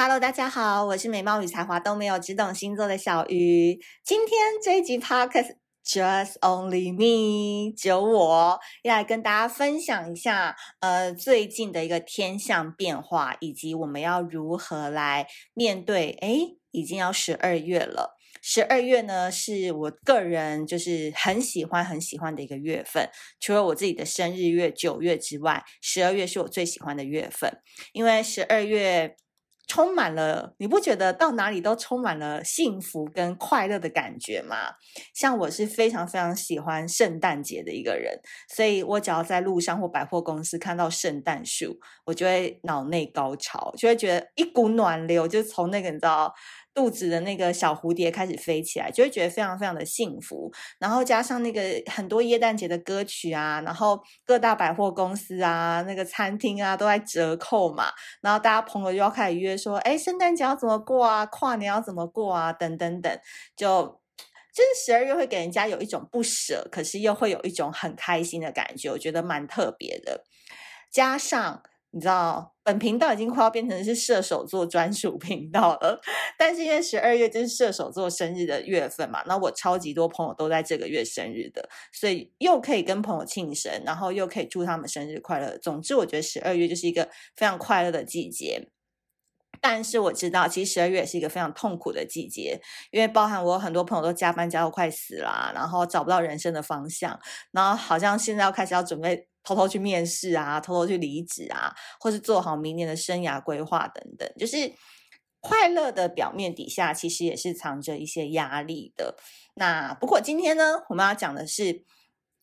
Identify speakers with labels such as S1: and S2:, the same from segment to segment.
S1: Hello，大家好，我是美貌与才华都没有，只懂星座的小鱼。今天这一集 Podcast Just Only Me，只有我要来跟大家分享一下，呃，最近的一个天象变化，以及我们要如何来面对。诶，已经要十二月了，十二月呢是我个人就是很喜欢很喜欢的一个月份，除了我自己的生日月九月之外，十二月是我最喜欢的月份，因为十二月。充满了，你不觉得到哪里都充满了幸福跟快乐的感觉吗？像我是非常非常喜欢圣诞节的一个人，所以我只要在路上或百货公司看到圣诞树，我就会脑内高潮，就会觉得一股暖流就从那个你知道。肚子的那个小蝴蝶开始飞起来，就会觉得非常非常的幸福。然后加上那个很多耶诞节的歌曲啊，然后各大百货公司啊、那个餐厅啊都在折扣嘛。然后大家朋友就要开始约说，哎，圣诞节要怎么过啊？跨年要怎么过啊？等等等，就就是十二月会给人家有一种不舍，可是又会有一种很开心的感觉，我觉得蛮特别的。加上。你知道，本频道已经快要变成是射手座专属频道了。但是因为十二月就是射手座生日的月份嘛，那我超级多朋友都在这个月生日的，所以又可以跟朋友庆生，然后又可以祝他们生日快乐。总之，我觉得十二月就是一个非常快乐的季节。但是我知道，其实十二月也是一个非常痛苦的季节，因为包含我有很多朋友都加班加到快死了，然后找不到人生的方向，然后好像现在要开始要准备。偷偷去面试啊，偷偷去离职啊，或是做好明年的生涯规划等等，就是快乐的表面底下，其实也是藏着一些压力的。那不过今天呢，我们要讲的是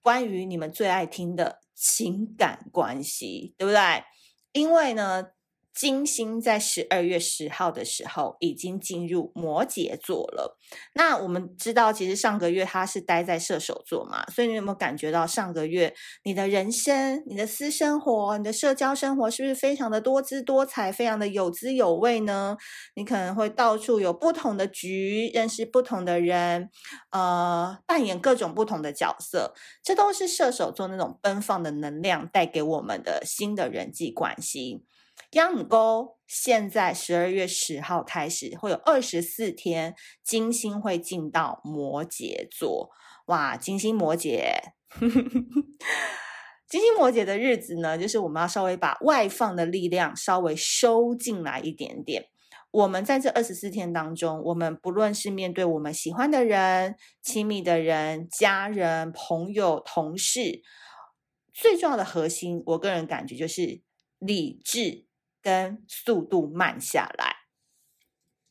S1: 关于你们最爱听的情感关系，对不对？因为呢。金星在十二月十号的时候已经进入摩羯座了。那我们知道，其实上个月他是待在射手座嘛，所以你有没有感觉到上个月你的人生、你的私生活、你的社交生活是不是非常的多姿多彩、非常的有滋有味呢？你可能会到处有不同的局，认识不同的人，呃，扮演各种不同的角色，这都是射手座那种奔放的能量带给我们的新的人际关系。央母沟现在十二月十号开始会有二十四天，金星会进到摩羯座。哇，金星摩羯，金星摩羯的日子呢，就是我们要稍微把外放的力量稍微收进来一点点。我们在这二十四天当中，我们不论是面对我们喜欢的人、亲密的人、家人、朋友、同事，最重要的核心，我个人感觉就是理智。跟速度慢下来，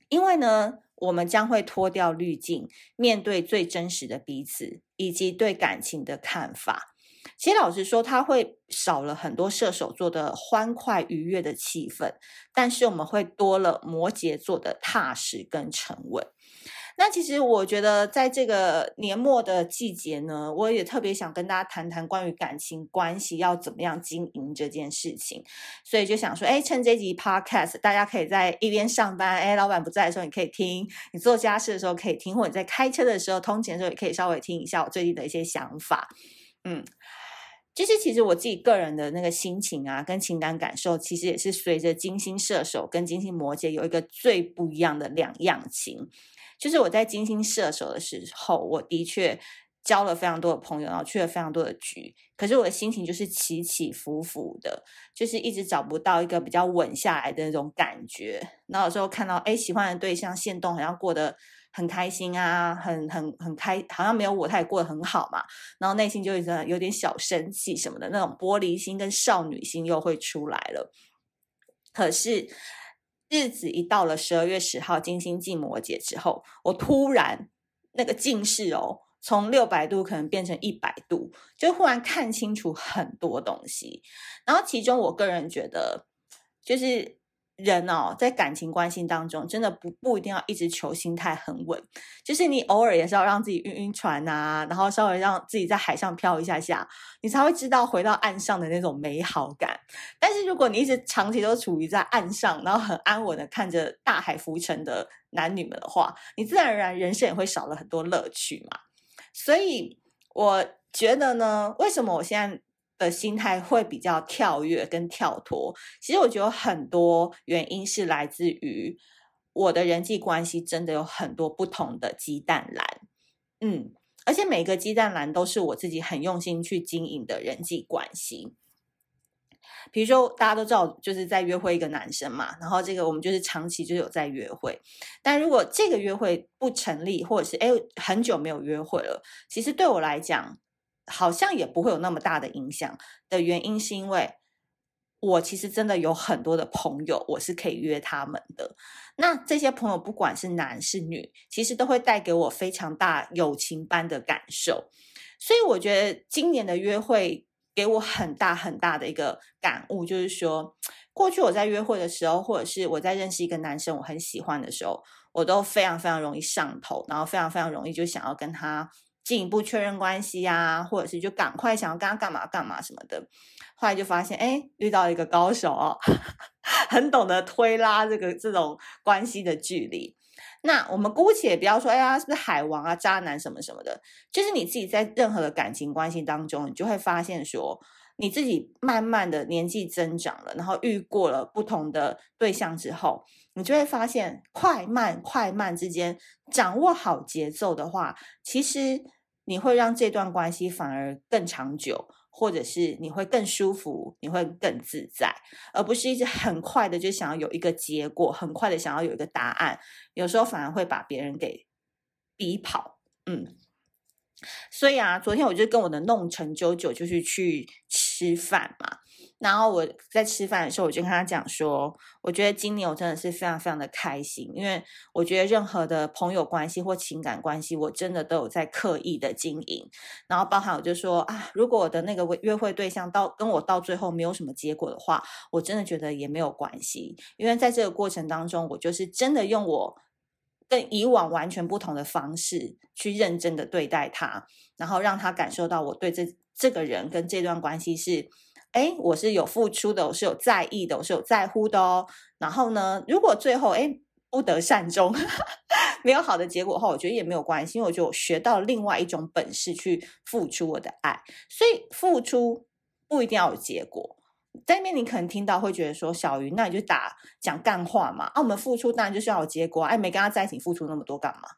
S1: 因为呢，我们将会脱掉滤镜，面对最真实的彼此，以及对感情的看法。其实老实说，它会少了很多射手座的欢快愉悦的气氛，但是我们会多了摩羯座的踏实跟沉稳。那其实我觉得，在这个年末的季节呢，我也特别想跟大家谈谈关于感情关系要怎么样经营这件事情。所以就想说，哎，趁这集 Podcast，大家可以在一边上班，哎，老板不在的时候，你可以听；你做家事的时候可以听，或者在开车的时候、通勤的时候，也可以稍微听一下我最近的一些想法。嗯，其实，其实我自己个人的那个心情啊，跟情感感受，其实也是随着金星射手跟金星摩羯有一个最不一样的两样情。就是我在金星射手的时候，我的确交了非常多的朋友，然后去了非常多的局。可是我的心情就是起起伏伏的，就是一直找不到一个比较稳下来的那种感觉。然后有时候看到哎喜欢的对象限动好像过得很开心啊，很很很开，好像没有我他也过得很好嘛。然后内心就一直有点小生气什么的，那种玻璃心跟少女心又会出来了。可是。日子一到了十二月十号，金星进摩羯之后，我突然那个近视哦，从六百度可能变成一百度，就忽然看清楚很多东西。然后其中我个人觉得，就是。人哦，在感情关系当中，真的不不一定要一直求心态很稳，就是你偶尔也是要让自己晕晕船啊，然后稍微让自己在海上漂一下下，你才会知道回到岸上的那种美好感。但是如果你一直长期都处于在岸上，然后很安稳的看着大海浮沉的男女们的话，你自然而然人生也会少了很多乐趣嘛。所以我觉得呢，为什么我现在的心态会比较跳跃跟跳脱。其实我觉得很多原因是来自于我的人际关系真的有很多不同的鸡蛋篮，嗯，而且每个鸡蛋篮都是我自己很用心去经营的人际关系。比如说，大家都知道，就是在约会一个男生嘛，然后这个我们就是长期就有在约会。但如果这个约会不成立，或者是诶很久没有约会了，其实对我来讲，好像也不会有那么大的影响。的原因是因为我其实真的有很多的朋友，我是可以约他们的。那这些朋友不管是男是女，其实都会带给我非常大友情般的感受。所以我觉得今年的约会。给我很大很大的一个感悟，就是说，过去我在约会的时候，或者是我在认识一个男生，我很喜欢的时候，我都非常非常容易上头，然后非常非常容易就想要跟他进一步确认关系啊，或者是就赶快想要跟他干嘛干嘛什么的。后来就发现，哎，遇到一个高手哦，很懂得推拉这个这种关系的距离。那我们姑且不要说，哎呀，是不是海王啊、渣男什么什么的？就是你自己在任何的感情关系当中，你就会发现说，你自己慢慢的年纪增长了，然后遇过了不同的对象之后，你就会发现，快慢快慢之间掌握好节奏的话，其实你会让这段关系反而更长久。或者是你会更舒服，你会更自在，而不是一直很快的就想要有一个结果，很快的想要有一个答案，有时候反而会把别人给逼跑。嗯，所以啊，昨天我就跟我的弄成九九就是去吃饭嘛。然后我在吃饭的时候，我就跟他讲说，我觉得今年我真的是非常非常的开心，因为我觉得任何的朋友关系或情感关系，我真的都有在刻意的经营。然后包含我就说啊，如果我的那个约会对象到跟我到最后没有什么结果的话，我真的觉得也没有关系，因为在这个过程当中，我就是真的用我跟以往完全不同的方式去认真的对待他，然后让他感受到我对这这个人跟这段关系是。哎，我是有付出的，我是有在意的，我是有在乎的哦。然后呢，如果最后哎不得善终，没有好的结果的话，我觉得也没有关系，因为我觉得我学到另外一种本事去付出我的爱。所以付出不一定要有结果。在那边你可能听到会觉得说，小鱼，那你就打讲干话嘛。啊，我们付出当然就是要有结果。哎，没跟他在一起付出那么多干嘛？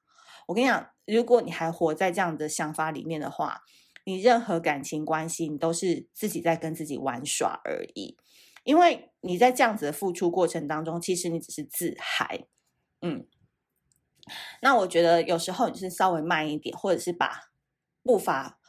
S1: 我跟你讲，如果你还活在这样的想法里面的话。你任何感情关系，你都是自己在跟自己玩耍而已，因为你在这样子的付出过程当中，其实你只是自嗨。嗯，那我觉得有时候你是稍微慢一点，或者是把步伐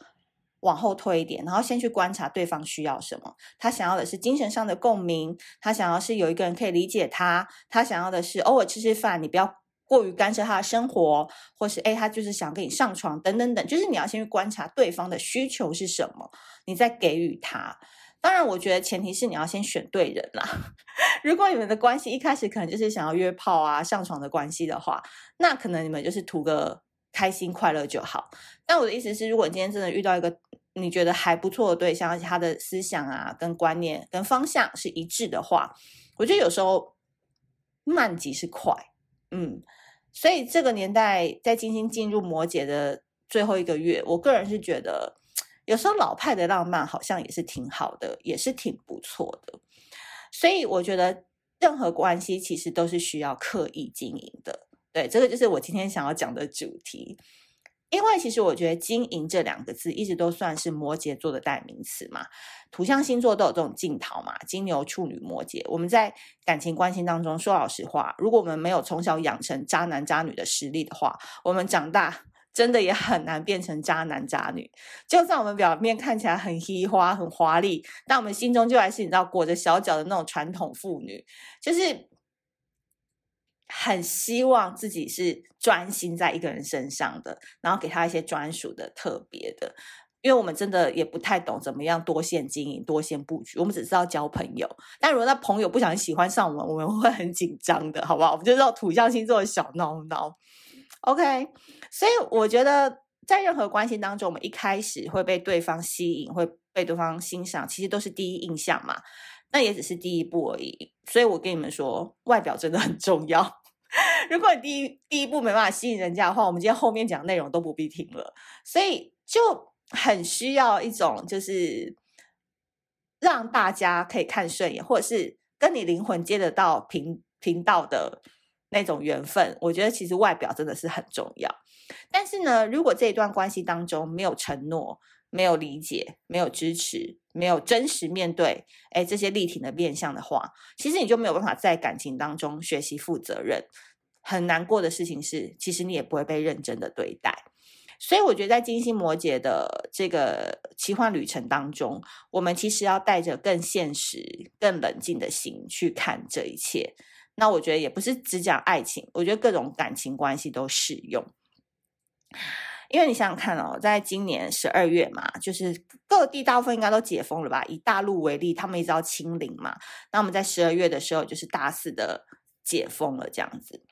S1: 往后推一点，然后先去观察对方需要什么。他想要的是精神上的共鸣，他想要是有一个人可以理解他，他想要的是偶尔吃吃饭，你不要。过于干涉他的生活，或是诶他就是想跟你上床等等等，就是你要先去观察对方的需求是什么，你再给予他。当然，我觉得前提是你要先选对人啦。如果你们的关系一开始可能就是想要约炮啊、上床的关系的话，那可能你们就是图个开心快乐就好。但我的意思是，如果你今天真的遇到一个你觉得还不错的对象，而且他的思想啊、跟观念、跟方向是一致的话，我觉得有时候慢即是快。嗯，所以这个年代在金星进入摩羯的最后一个月，我个人是觉得，有时候老派的浪漫好像也是挺好的，也是挺不错的。所以我觉得任何关系其实都是需要刻意经营的。对，这个就是我今天想要讲的主题。因为其实我觉得“经营”这两个字一直都算是摩羯座的代名词嘛，土象星座都有这种镜头嘛，金牛、处女、摩羯。我们在感情关系当中，说老实话，如果我们没有从小养成渣男渣女的实力的话，我们长大真的也很难变成渣男渣女。就算我们表面看起来很嘻花、很华丽，但我们心中就还是你知道裹着小脚的那种传统妇女，就是。很希望自己是专心在一个人身上的，然后给他一些专属的、特别的，因为我们真的也不太懂怎么样多线经营、多线布局，我们只知道交朋友。但如果那朋友不想喜欢上我们，我们会很紧张的，好不好？我们就知道土象星座的小闹闹。OK，所以我觉得在任何关系当中，我们一开始会被对方吸引，会被对方欣赏，其实都是第一印象嘛。那也只是第一步而已，所以我跟你们说，外表真的很重要。如果你第一第一步没办法吸引人家的话，我们今天后面讲内容都不必听了。所以就很需要一种，就是让大家可以看顺眼，或者是跟你灵魂接得到频频道的那种缘分，我觉得其实外表真的是很重要。但是呢，如果这一段关系当中没有承诺，没有理解，没有支持，没有真实面对，哎，这些力挺的面向的话，其实你就没有办法在感情当中学习负责任。很难过的事情是，其实你也不会被认真的对待。所以我觉得，在金星摩羯的这个奇幻旅程当中，我们其实要带着更现实、更冷静的心去看这一切。那我觉得也不是只讲爱情，我觉得各种感情关系都适用。因为你想想看哦，在今年十二月嘛，就是各地大部分应该都解封了吧？以大陆为例，他们一直要清零嘛。那我们在十二月的时候，就是大肆的解封了，这样子。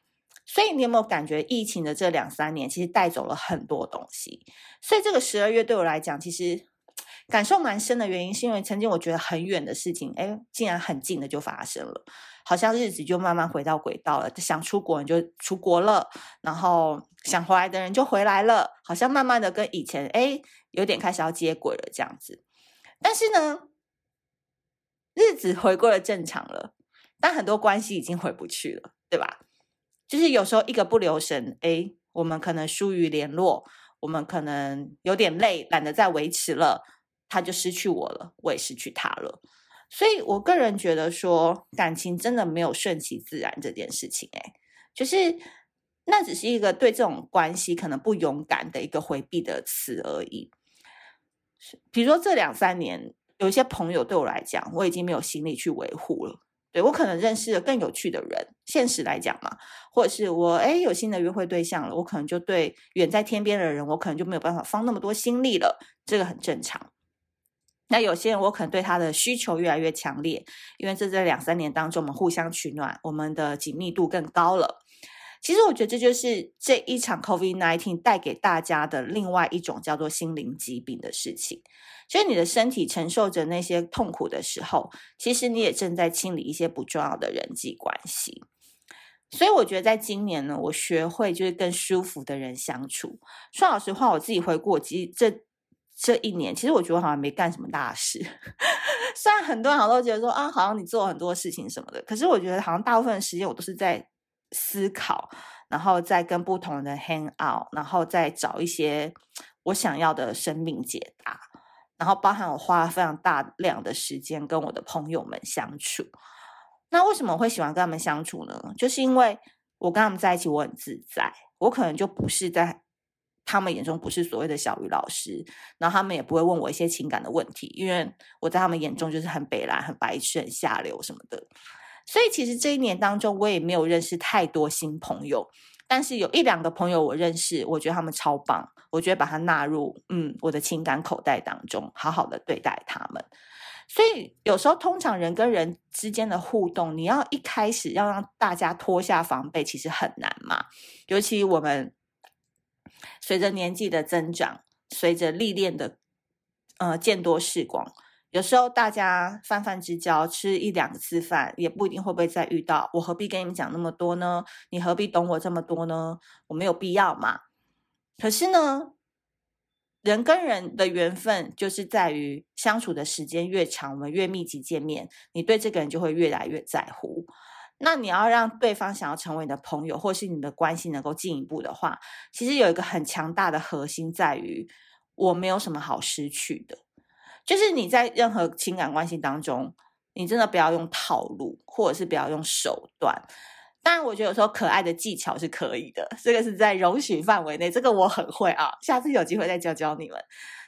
S1: 所以你有没有感觉，疫情的这两三年其实带走了很多东西？所以这个十二月对我来讲，其实感受蛮深的原因，是因为曾经我觉得很远的事情，哎，竟然很近的就发生了。好像日子就慢慢回到轨道了，想出国你就出国了，然后想回来的人就回来了，好像慢慢的跟以前哎有点开始要接轨了这样子。但是呢，日子回归了正常了，但很多关系已经回不去了，对吧？就是有时候一个不留神，哎，我们可能疏于联络，我们可能有点累，懒得再维持了，他就失去我了，我也失去他了。所以，我个人觉得说，感情真的没有顺其自然这件事情，哎，就是那只是一个对这种关系可能不勇敢的一个回避的词而已。比如说这两三年，有一些朋友对我来讲，我已经没有心力去维护了。对，我可能认识了更有趣的人，现实来讲嘛，或者是我哎有新的约会对象了，我可能就对远在天边的人，我可能就没有办法放那么多心力了，这个很正常。那有些人，我可能对他的需求越来越强烈，因为这在两三年当中，我们互相取暖，我们的紧密度更高了。其实我觉得这就是这一场 COVID-19 带给大家的另外一种叫做心灵疾病的事情。所以你的身体承受着那些痛苦的时候，其实你也正在清理一些不重要的人际关系。所以我觉得在今年呢，我学会就是跟舒服的人相处。说老实话，我自己回顾，其实这。这一年，其实我觉得好像没干什么大事。虽然很多人好像都觉得说啊，好像你做了很多事情什么的，可是我觉得好像大部分时间我都是在思考，然后在跟不同人 hang out，然后再找一些我想要的生命解答，然后包含我花了非常大量的时间跟我的朋友们相处。那为什么会喜欢跟他们相处呢？就是因为我跟他们在一起，我很自在，我可能就不是在。他们眼中不是所谓的小鱼老师，然后他们也不会问我一些情感的问题，因为我在他们眼中就是很北烂、很白痴、很下流什么的。所以其实这一年当中，我也没有认识太多新朋友，但是有一两个朋友我认识，我觉得他们超棒，我觉得把他纳入嗯我的情感口袋当中，好好的对待他们。所以有时候通常人跟人之间的互动，你要一开始要让大家脱下防备，其实很难嘛，尤其我们。随着年纪的增长，随着历练的呃见多识广，有时候大家泛泛之交，吃一两次饭，也不一定会不会再遇到。我何必跟你们讲那么多呢？你何必懂我这么多呢？我没有必要嘛。可是呢，人跟人的缘分就是在于相处的时间越长，我们越密集见面，你对这个人就会越来越在乎。那你要让对方想要成为你的朋友，或是你的关系能够进一步的话，其实有一个很强大的核心在于，我没有什么好失去的。就是你在任何情感关系当中，你真的不要用套路，或者是不要用手段。当然，我觉得有时候可爱的技巧是可以的，这个是在容许范围内，这个我很会啊。下次有机会再教教你们。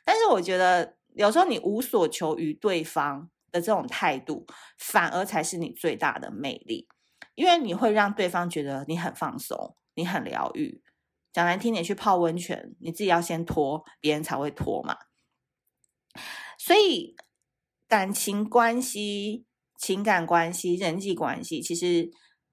S1: 但是我觉得有时候你无所求于对方的这种态度，反而才是你最大的魅力。因为你会让对方觉得你很放松，你很疗愈。讲难听点，去泡温泉，你自己要先脱，别人才会脱嘛。所以，感情关系、情感关系、人际关系，其实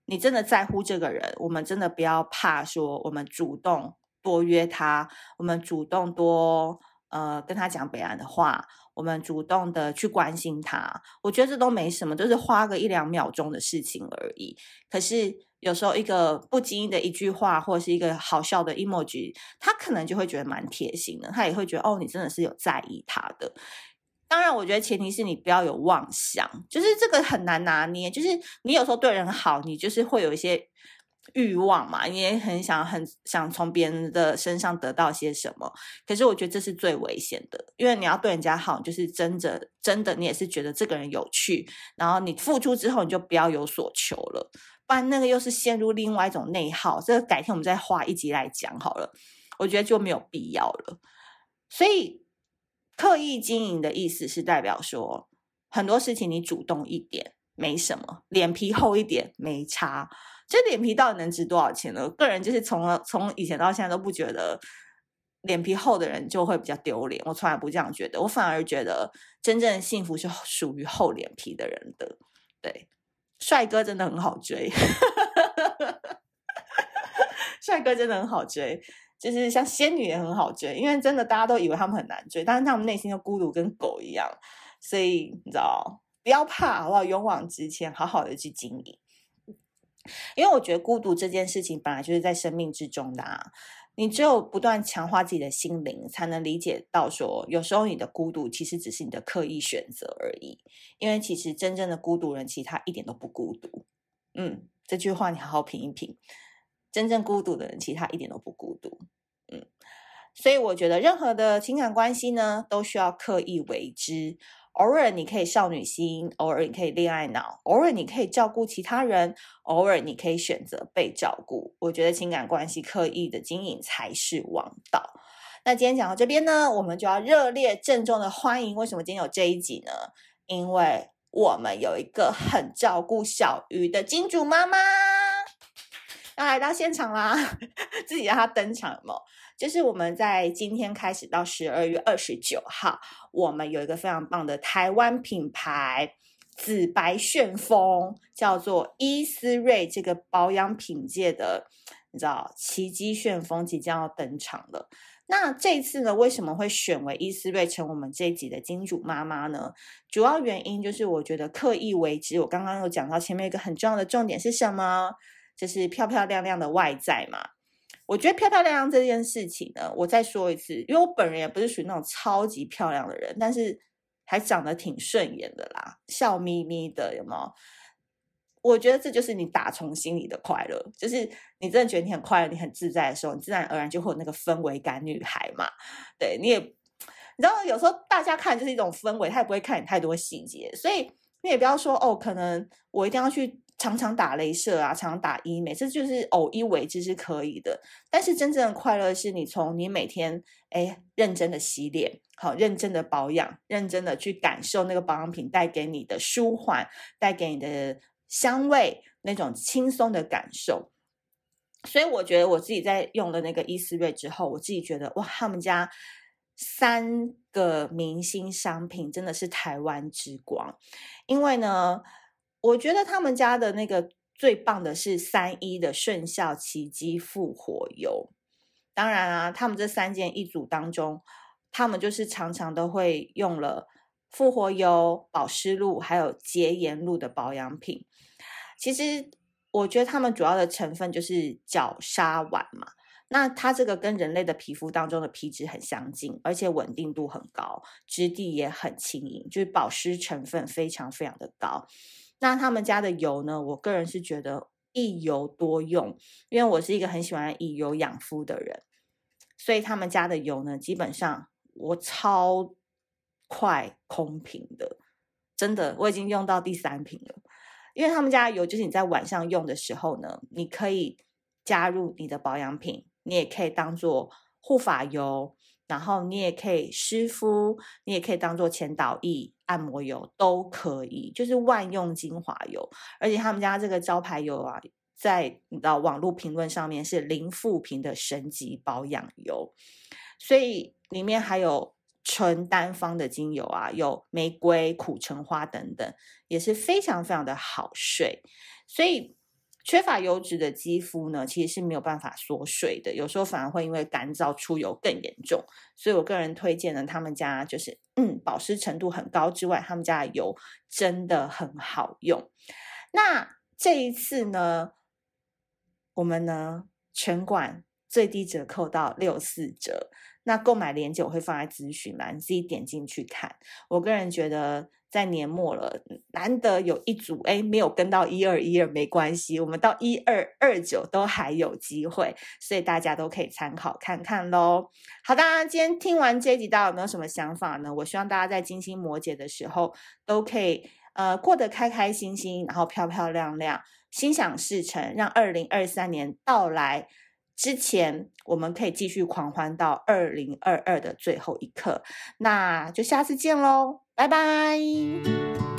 S1: 你真的在乎这个人，我们真的不要怕说，我们主动多约他，我们主动多呃跟他讲北岸的话。我们主动的去关心他，我觉得这都没什么，就是花个一两秒钟的事情而已。可是有时候一个不经意的一句话，或者是一个好笑的 emoji，他可能就会觉得蛮贴心的，他也会觉得哦，你真的是有在意他的。当然，我觉得前提是你不要有妄想，就是这个很难拿捏。就是你有时候对人好，你就是会有一些欲望嘛，你也很想很想从别人的身上得到些什么。可是我觉得这是最危险的，因为你要对人家好，就是真的真的，你也是觉得这个人有趣，然后你付出之后，你就不要有所求了，不然那个又是陷入另外一种内耗。这个改天我们再花一集来讲好了，我觉得就没有必要了。所以刻意经营的意思是代表说，很多事情你主动一点没什么，脸皮厚一点没差。这脸皮到底能值多少钱呢？个人就是从从以前到现在都不觉得脸皮厚的人就会比较丢脸，我从来不这样觉得，我反而觉得真正的幸福是属于厚脸皮的人的。对，帅哥真的很好追，帅哥真的很好追。就是像仙女也很好追，因为真的大家都以为他们很难追，但是他们内心又孤独跟狗一样，所以你知道，不要怕，好不好？勇往直前，好好的去经营。因为我觉得孤独这件事情本来就是在生命之中的啊，你只有不断强化自己的心灵，才能理解到说，有时候你的孤独其实只是你的刻意选择而已。因为其实真正的孤独人，其实他一点都不孤独。嗯，这句话你好好品一品。真正孤独的人，其实他一点都不孤独，嗯，所以我觉得任何的情感关系呢，都需要刻意为之。偶尔你可以少女心，偶尔你可以恋爱脑，偶尔你可以照顾其他人，偶尔你可以选择被照顾。我觉得情感关系刻意的经营才是王道。那今天讲到这边呢，我们就要热烈郑重的欢迎。为什么今天有这一集呢？因为我们有一个很照顾小鱼的金主妈妈。要来到现场啦，自己让她登场有木有。就是我们在今天开始到十二月二十九号，我们有一个非常棒的台湾品牌紫白旋风，叫做伊思瑞这个保养品界的，你知道奇迹旋风即将要登场了。那这次呢，为什么会选为伊思瑞成我们这一集的金主妈妈呢？主要原因就是我觉得刻意为之。我刚刚有讲到前面一个很重要的重点是什么？就是漂漂亮亮的外在嘛，我觉得漂漂亮亮这件事情呢，我再说一次，因为我本人也不是属于那种超级漂亮的人，但是还长得挺顺眼的啦，笑眯眯的，有没有？我觉得这就是你打从心里的快乐，就是你真的觉得你很快乐，你很自在的时候，你自然而然就会有那个氛围感女孩嘛。对，你也，你知道有时候大家看就是一种氛围，他也不会看你太多细节，所以你也不要说哦，可能我一定要去。常常打雷射啊，常常打医美，这就是偶一为之是可以的。但是真正的快乐是你从你每天哎认真的洗脸，好认真的保养，认真的去感受那个保养品带给你的舒缓，带给你的香味，那种轻松的感受。所以我觉得我自己在用了那个伊思瑞之后，我自己觉得哇，他们家三个明星商品真的是台湾之光，因为呢。我觉得他们家的那个最棒的是三一的顺效奇迹复活油。当然啊，他们这三件一组当中，他们就是常常都会用了复活油、保湿露还有洁颜露的保养品。其实我觉得他们主要的成分就是角鲨烷嘛。那它这个跟人类的皮肤当中的皮脂很相近，而且稳定度很高，质地也很轻盈，就是保湿成分非常非常的高。那他们家的油呢？我个人是觉得一油多用，因为我是一个很喜欢以油养肤的人，所以他们家的油呢，基本上我超快空瓶的，真的，我已经用到第三瓶了。因为他们家的油就是你在晚上用的时候呢，你可以加入你的保养品，你也可以当做护发油。然后你也可以湿敷，你也可以当做前导液、按摩油都可以，就是万用精华油。而且他们家这个招牌油啊，在你知道网络评论上面是零负评的神级保养油，所以里面还有纯单方的精油啊，有玫瑰、苦橙花等等，也是非常非常的好睡，所以。缺乏油脂的肌肤呢，其实是没有办法缩水的，有时候反而会因为干燥出油更严重。所以我个人推荐呢，他们家就是嗯，保湿程度很高之外，他们家的油真的很好用。那这一次呢，我们呢全馆最低折扣到六四折。那购买链接我会放在咨询栏，你自己点进去看。我个人觉得。在年末了，难得有一组诶，没有跟到一二一二没关系，我们到一二二九都还有机会，所以大家都可以参考看看喽。好的，今天听完这一集，大家有没有什么想法呢？我希望大家在金星摩羯的时候都可以呃过得开开心心，然后漂漂亮亮，心想事成，让二零二三年到来之前，我们可以继续狂欢到二零二二的最后一刻。那就下次见喽。拜拜。